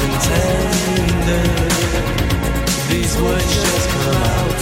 and intended. These words just come out